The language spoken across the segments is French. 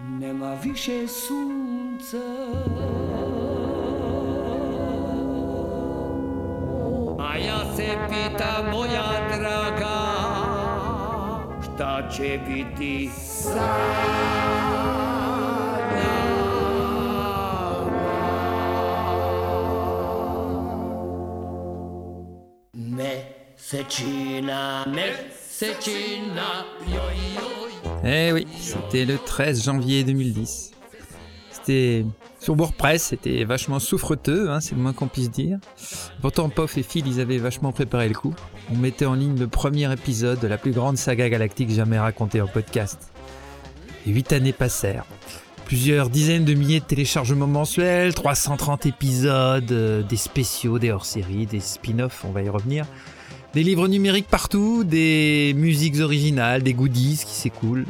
Нема више сунце А ја се пита моја драга Шта ќе бити сам Fecina, me joj, joj Eh oui, c'était le 13 janvier 2010. C'était sur WordPress, c'était vachement souffreteux, hein, c'est le moins qu'on puisse dire. Pourtant, Pof et Phil, ils avaient vachement préparé le coup. On mettait en ligne le premier épisode de la plus grande saga galactique jamais racontée en podcast. Et huit années passèrent. Plusieurs dizaines de milliers de téléchargements mensuels, 330 épisodes, euh, des spéciaux, des hors-séries, des spin-offs, on va y revenir. Des livres numériques partout, des musiques originales, des goodies qui s'écoulent.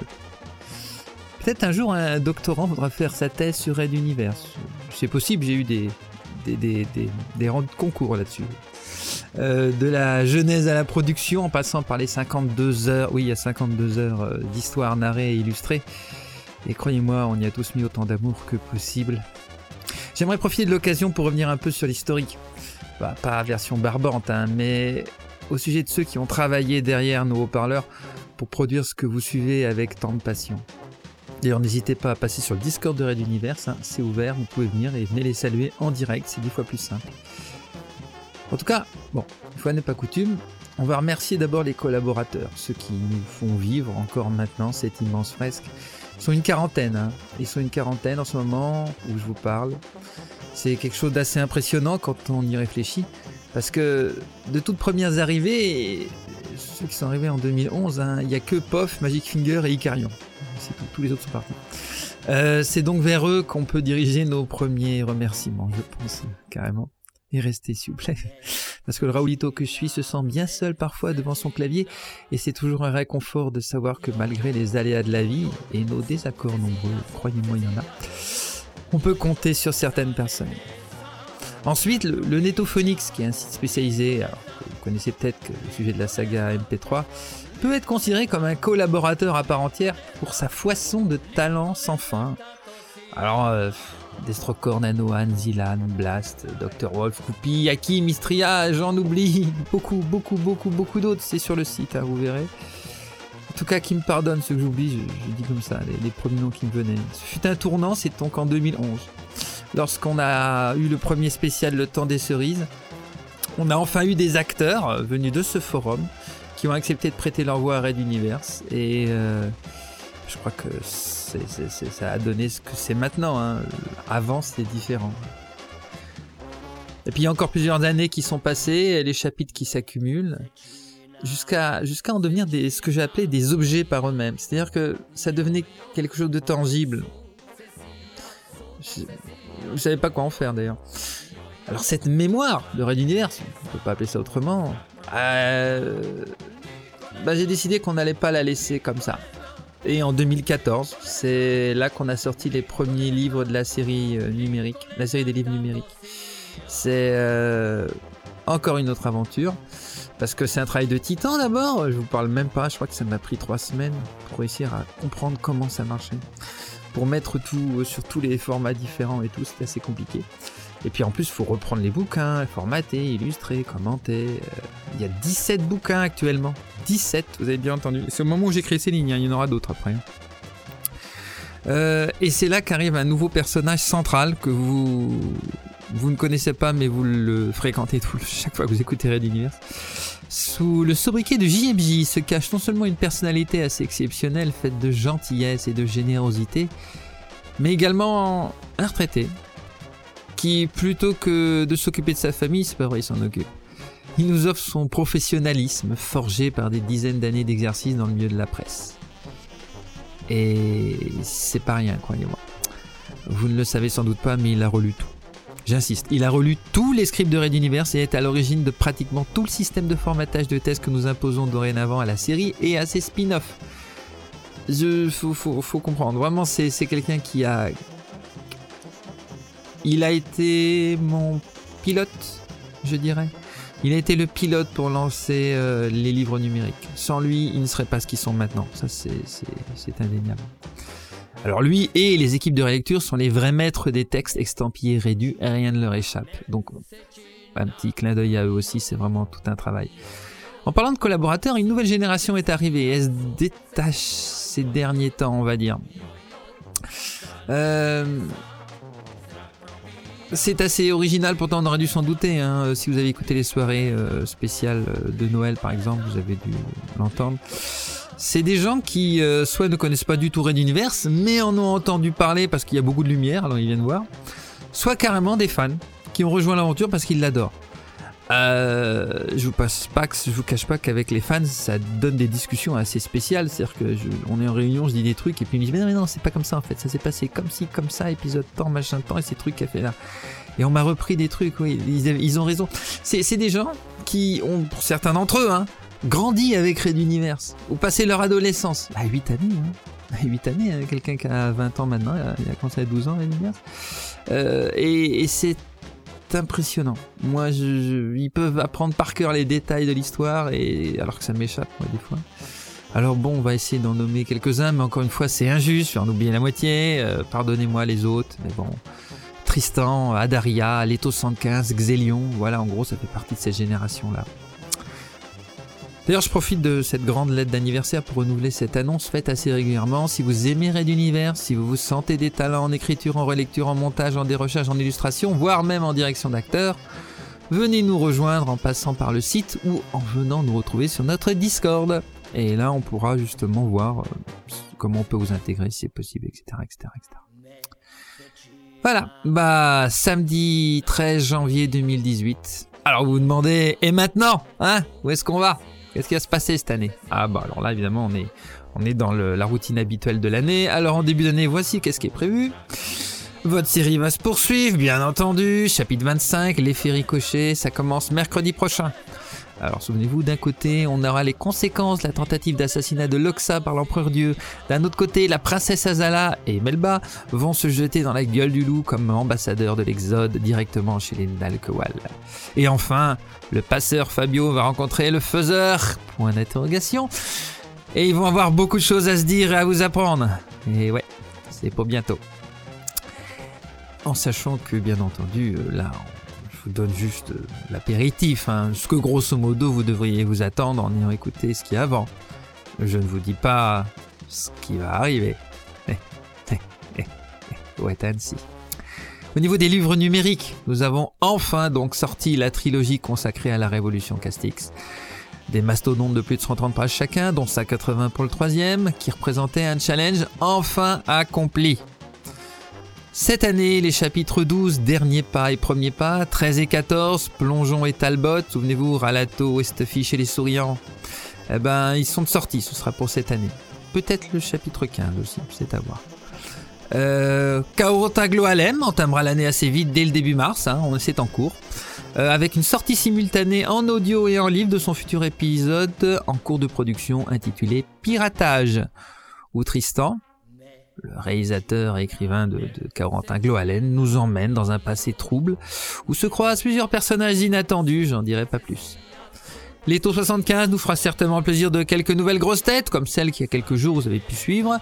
Peut-être un jour un doctorant voudra faire sa thèse sur Red Universe. C'est possible, j'ai eu des, des, des, des, des concours là-dessus. Euh, de la genèse à la production, en passant par les 52 heures, oui, il y a 52 heures euh, d'histoire narrée et illustrée. Et croyez-moi, on y a tous mis autant d'amour que possible. J'aimerais profiter de l'occasion pour revenir un peu sur l'historique. Bah, pas version barbante, hein, mais au sujet de ceux qui ont travaillé derrière nos haut-parleurs pour produire ce que vous suivez avec tant de passion. D'ailleurs, n'hésitez pas à passer sur le Discord de Red Universe, hein, c'est ouvert, vous pouvez venir et venez les saluer en direct, c'est dix fois plus simple. En tout cas, bon, une fois n'est pas coutume, on va remercier d'abord les collaborateurs, ceux qui nous font vivre encore maintenant cette immense fresque. Ils sont une quarantaine, hein. ils sont une quarantaine en ce moment où je vous parle. C'est quelque chose d'assez impressionnant quand on y réfléchit, parce que de toutes premières arrivées, ceux qui sont arrivés en 2011, hein, il n'y a que Pof, Magic Finger et Icarion. C'est tout, tous les autres sont partis. Euh, c'est donc vers eux qu'on peut diriger nos premiers remerciements, je pense, carrément. Et restez, s'il vous plaît. Parce que le Raoulito que je suis se sent bien seul parfois devant son clavier, et c'est toujours un réconfort de savoir que malgré les aléas de la vie, et nos désaccords nombreux, croyez-moi, il y en a, on peut compter sur certaines personnes. Ensuite, le, le Netophonix, qui est un site spécialisé, alors, vous connaissez peut-être le sujet de la saga MP3, peut être considéré comme un collaborateur à part entière pour sa foisson de talents sans fin. Alors, euh, Destrocor, Nanoan, Zilan, Blast, Dr. Wolf, Coupi, Aki, Mistria, j'en oublie beaucoup, beaucoup, beaucoup, beaucoup d'autres. C'est sur le site, hein, vous verrez. En tout cas, qui me pardonne ce que j'oublie, je, je, dis comme ça, les, les, premiers noms qui me venaient. Ce fut un tournant, c'est donc en 2011. Lorsqu'on a eu le premier spécial Le Temps des Cerises, on a enfin eu des acteurs venus de ce forum qui ont accepté de prêter leur voix à Red Universe. Et euh, je crois que ça a donné ce que c'est maintenant. Hein. Avant, c'était différent. Et puis il y a encore plusieurs années qui sont passées, les chapitres qui s'accumulent, jusqu'à en devenir ce que j'ai appelé des objets par eux-mêmes. C'est-à-dire que ça devenait quelque chose de tangible. Ne savais pas quoi en faire d'ailleurs. Alors cette mémoire de Red Universe, on peut pas appeler ça autrement, euh, bah, j'ai décidé qu'on n'allait pas la laisser comme ça. Et en 2014, c'est là qu'on a sorti les premiers livres de la série euh, numérique, la série des livres numériques. C'est euh, encore une autre aventure, parce que c'est un travail de titan d'abord. Je vous parle même pas, je crois que ça m'a pris trois semaines pour réussir à comprendre comment ça marchait. Pour mettre tout euh, sur tous les formats différents et tout, c'était assez compliqué. Et puis en plus, il faut reprendre les bouquins, formater, illustrer, commenter. Il y a 17 bouquins actuellement. 17, vous avez bien entendu. C'est au moment où j'ai créé ces lignes, hein. il y en aura d'autres après. Euh, et c'est là qu'arrive un nouveau personnage central que vous, vous ne connaissez pas, mais vous le fréquentez tout, chaque fois que vous écoutez Red Universe. Sous le sobriquet de JMJ se cache non seulement une personnalité assez exceptionnelle, faite de gentillesse et de générosité, mais également un retraité, qui, plutôt que de s'occuper de sa famille, c'est pas vrai, il s'en occupe. Il nous offre son professionnalisme forgé par des dizaines d'années d'exercice dans le milieu de la presse. Et c'est pas rien, croyez-moi. Vous ne le savez sans doute pas, mais il a relu tout. J'insiste, il a relu tous les scripts de Red Universe et est à l'origine de pratiquement tout le système de formatage de tests que nous imposons dorénavant à la série et à ses spin-offs. Il faut, faut, faut, comprendre, vraiment c'est quelqu'un qui a... Il a été mon pilote, je dirais. Il a été le pilote pour lancer euh, les livres numériques. Sans lui, ils ne seraient pas ce qu'ils sont maintenant. Ça, c'est indéniable. Alors lui et les équipes de relecture sont les vrais maîtres des textes extampillés réduits et rien ne leur échappe. Donc un petit clin d'œil à eux aussi, c'est vraiment tout un travail. En parlant de collaborateurs, une nouvelle génération est arrivée elle se détache ces derniers temps, on va dire. Euh, c'est assez original, pourtant on aurait dû s'en douter. Hein. Si vous avez écouté les soirées euh, spéciales de Noël, par exemple, vous avez dû l'entendre. C'est des gens qui euh, soit ne connaissent pas du tout Red Universe, mais en ont entendu parler parce qu'il y a beaucoup de lumière, alors ils viennent voir. Soit carrément des fans qui ont rejoint l'aventure parce qu'ils l'adorent. Euh, je vous passe pas, je vous cache pas qu'avec les fans, ça donne des discussions assez spéciales. C'est-à-dire que on est en réunion, je dis des trucs et puis ils me disent mais non mais non c'est pas comme ça en fait, ça s'est passé comme ci comme ça, épisode temps machin temps et ces trucs qu'a fait là. Et on m'a repris des trucs, oui, ils, ils ont raison. C'est des gens qui ont, pour certains d'entre eux, hein, grandi avec Red Universe ou passé leur adolescence. À 8 années, hein. 8 années, hein, quelqu'un qui a 20 ans maintenant, il a commencé à 12 ans Red Universe. Euh, et, et c'est impressionnant. Moi, je, ils peuvent apprendre par cœur les détails de l'histoire, et alors que ça m'échappe, moi, des fois. Alors bon, on va essayer d'en nommer quelques-uns, mais encore une fois, c'est injuste, je vais en oublier la moitié. Euh, pardonnez-moi les autres, mais bon. Tristan, Adaria, Leto 115, Xélion, voilà, en gros, ça fait partie de cette génération-là. D'ailleurs, je profite de cette grande lettre d'anniversaire pour renouveler cette annonce faite assez régulièrement. Si vous aimez Red Univers, si vous vous sentez des talents en écriture, en relecture, en montage, en dérochage, en illustration, voire même en direction d'acteur, venez nous rejoindre en passant par le site ou en venant nous retrouver sur notre Discord. Et là, on pourra justement voir euh, comment on peut vous intégrer si c'est possible, etc., etc., etc. Voilà, bah samedi 13 janvier 2018. Alors vous vous demandez, et maintenant, hein Où est-ce qu'on va? Qu'est-ce qui va se passer cette année? Ah bah alors là évidemment on est, dans la routine habituelle de l'année. Alors en début d'année, voici qu'est-ce qui est prévu. Votre série va se poursuivre, bien entendu. Chapitre 25, l'effet ricochet, ça commence mercredi prochain. Alors souvenez-vous, d'un côté, on aura les conséquences la tentative d'assassinat de Loxa par l'empereur Dieu. D'un autre côté, la princesse Azala et Melba vont se jeter dans la gueule du loup comme ambassadeurs de l'Exode directement chez les Nalkowal. Et enfin, le passeur Fabio va rencontrer le faiseur, point d'interrogation. Et ils vont avoir beaucoup de choses à se dire et à vous apprendre. Et ouais, c'est pour bientôt. En sachant que, bien entendu, là, vous donne juste euh, l'apéritif, hein, ce que grosso modo vous devriez vous attendre en ayant écouté ce qui est avant. Je ne vous dis pas ce qui va arriver. Ouais, ainsi. Au niveau des livres numériques, nous avons enfin donc sorti la trilogie consacrée à la Révolution Castix. Des mastodontes de plus de 130 pages chacun, dont 180 pour le troisième, qui représentait un challenge enfin accompli. Cette année, les chapitres 12, Dernier pas et Premier pas, 13 et 14, Plongeon et Talbot, souvenez-vous, Ralato, Westfish et les Souriants, eh ben, ils sont sortis, ce sera pour cette année. Peut-être le chapitre 15 aussi, c'est à voir. Euh, Kaorotaglo Alem entamera l'année assez vite dès le début mars, hein, c'est en cours, euh, avec une sortie simultanée en audio et en livre de son futur épisode en cours de production intitulé Piratage, où Tristan, le réalisateur et écrivain de, de Corentin Gloalen, nous emmène dans un passé trouble où se croisent plusieurs personnages inattendus, j'en dirai pas plus. L'éto 75 nous fera certainement plaisir de quelques nouvelles grosses têtes, comme celle qui a quelques jours vous avez pu suivre,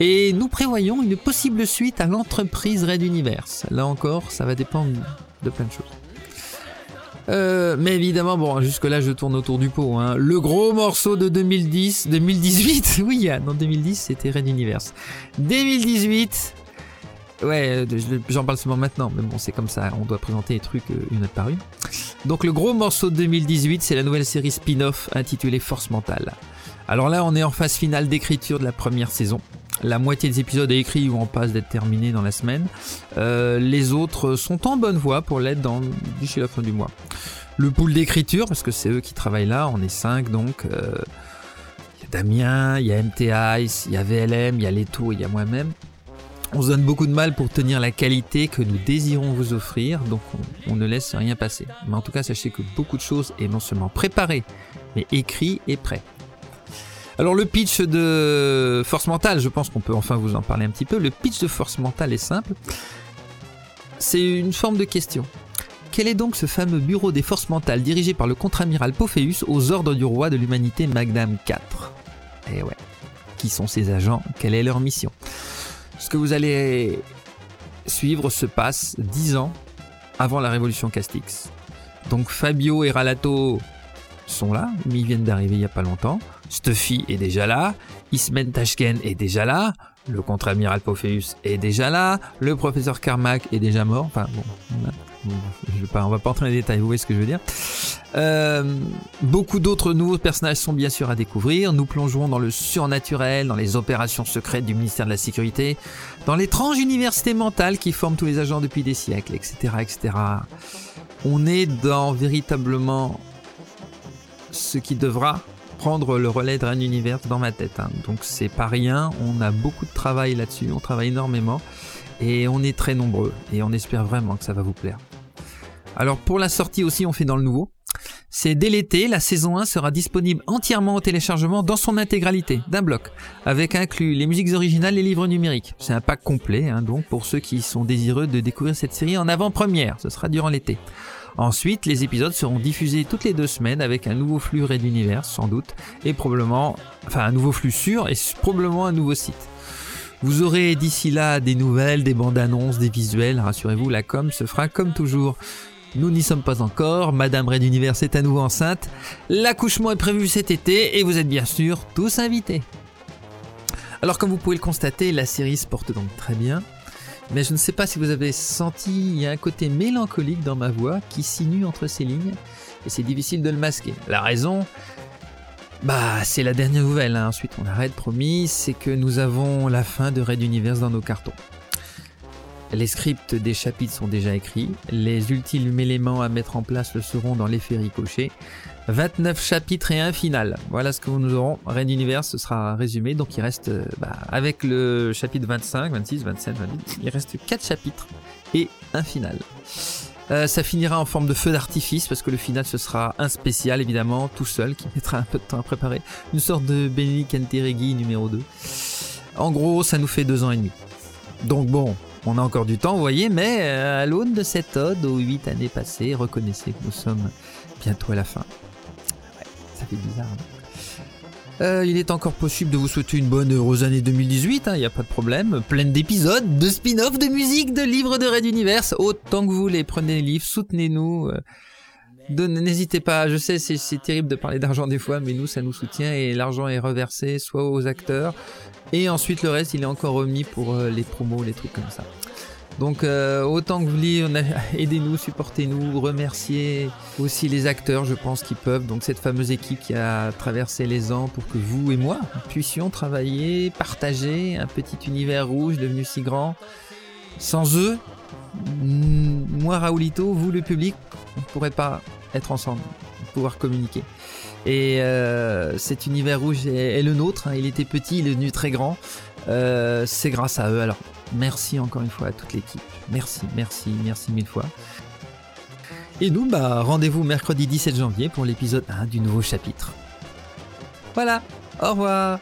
et nous prévoyons une possible suite à l'entreprise Red Universe. Là encore, ça va dépendre de plein de choses. Euh, mais évidemment, bon, jusque-là, je tourne autour du pot. Hein. Le gros morceau de 2010, 2018, oui, en 2010, c'était Red Universe. 2018, Ouais, euh, j'en parle seulement maintenant, mais bon, c'est comme ça, on doit présenter les trucs euh, une autre par une. Donc le gros morceau de 2018, c'est la nouvelle série spin-off intitulée Force Mentale. Alors là, on est en phase finale d'écriture de la première saison. La moitié des épisodes est écrit ou en passe d'être terminés dans la semaine. Euh, les autres sont en bonne voie pour l'être d'ici la fin du mois. Le pool d'écriture, parce que c'est eux qui travaillent là, on est 5 donc. Il y a Damien, il y a MTI, il y a VLM, il y a Leto, il y a moi-même. On se donne beaucoup de mal pour tenir la qualité que nous désirons vous offrir, donc on, ne laisse rien passer. Mais en tout cas, sachez que beaucoup de choses est non seulement préparé, mais écrit et prêt. Alors le pitch de Force Mentale, je pense qu'on peut enfin vous en parler un petit peu. Le pitch de Force Mentale est simple. C'est une forme de question. Quel est donc ce fameux bureau des forces mentales dirigé par le contre-amiral Pophéus aux ordres du roi de l'humanité Magnam IV Eh ouais. Qui sont ces agents? Quelle est leur mission? Ce que vous allez suivre se passe 10 ans avant la révolution Castix. Donc Fabio et Ralato sont là, mais ils viennent d'arriver il n'y a pas longtemps. Stuffy est déjà là, Ismen Tashken est déjà là, le contre-amiral Pophéus est déjà là, le professeur Carmack est déjà mort. Enfin bon, je vais pas, on va pas entrer dans les détails, vous voyez ce que je veux dire. Euh, beaucoup d'autres nouveaux personnages sont bien sûr à découvrir. Nous plongerons dans le surnaturel, dans les opérations secrètes du ministère de la Sécurité, dans l'étrange université mentale qui forme tous les agents depuis des siècles, etc., etc. On est dans véritablement ce qui devra prendre le relais de Rain Universe dans ma tête. Hein. Donc c'est pas rien, on a beaucoup de travail là-dessus, on travaille énormément et on est très nombreux et on espère vraiment que ça va vous plaire. Alors pour la sortie aussi, on fait dans le nouveau. C'est dès l'été, la saison 1 sera disponible entièrement au téléchargement dans son intégralité, d'un bloc, avec inclus les musiques originales et les livres numériques. C'est un pack complet, hein, donc pour ceux qui sont désireux de découvrir cette série en avant-première, ce sera durant l'été. Ensuite, les épisodes seront diffusés toutes les deux semaines avec un nouveau flux Red Universe, sans doute, et probablement, enfin un nouveau flux sûr et probablement un nouveau site. Vous aurez d'ici là des nouvelles, des bandes annonces, des visuels, rassurez-vous, la com se fera comme toujours. Nous n'y sommes pas encore, Madame Red Universe est à nouveau enceinte, l'accouchement est prévu cet été et vous êtes bien sûr tous invités. Alors comme vous pouvez le constater, la série se porte donc très bien. Mais je ne sais pas si vous avez senti, il y a un côté mélancolique dans ma voix qui sinue entre ces lignes, et c'est difficile de le masquer. La raison, bah c'est la dernière nouvelle, hein. ensuite on arrête, promis, c'est que nous avons la fin de Raid Universe dans nos cartons. Les scripts des chapitres sont déjà écrits, les ultimes éléments à mettre en place le seront dans l'effet ricochet, 29 chapitres et un final. Voilà ce que nous aurons. Reign Universe, ce sera résumé. Donc il reste, euh, bah, avec le chapitre 25, 26, 27, 28, il reste 4 chapitres et un final. Euh, ça finira en forme de feu d'artifice parce que le final ce sera un spécial évidemment, tout seul, qui mettra un peu de temps à préparer. Une sorte de Benny Canteregi numéro 2. En gros, ça nous fait deux ans et demi. Donc bon, on a encore du temps, vous voyez, mais euh, à l'aune de cette ode aux 8 années passées, reconnaissez que nous sommes bientôt à la fin ça fait bizarre. Euh, il est encore possible de vous souhaiter une bonne heureuse année 2018, il hein, n'y a pas de problème. Pleine d'épisodes, de spin-off, de musique, de livres de Red Universe. Autant que vous voulez, prenez les livres, soutenez-nous. Euh, n'hésitez pas, je sais c'est terrible de parler d'argent des fois, mais nous ça nous soutient et l'argent est reversé soit aux acteurs et ensuite le reste il est encore remis pour euh, les promos, les trucs comme ça. Donc euh, autant que vous voulez, aidez-nous, supportez-nous, remerciez aussi les acteurs, je pense, qui peuvent. Donc cette fameuse équipe qui a traversé les ans pour que vous et moi puissions travailler, partager un petit univers rouge devenu si grand. Sans eux, moi Raoulito, vous le public, on ne pourrait pas être ensemble, pouvoir communiquer. Et euh, cet univers rouge est, le nôtre. Hein. Il était petit, il est devenu très grand. Euh, c'est grâce à eux. Alors Merci encore une fois à toute l'équipe. Merci, merci, merci mille fois. Et nous, bah, rendez-vous mercredi 17 janvier pour l'épisode 1 du nouveau chapitre. Voilà, au revoir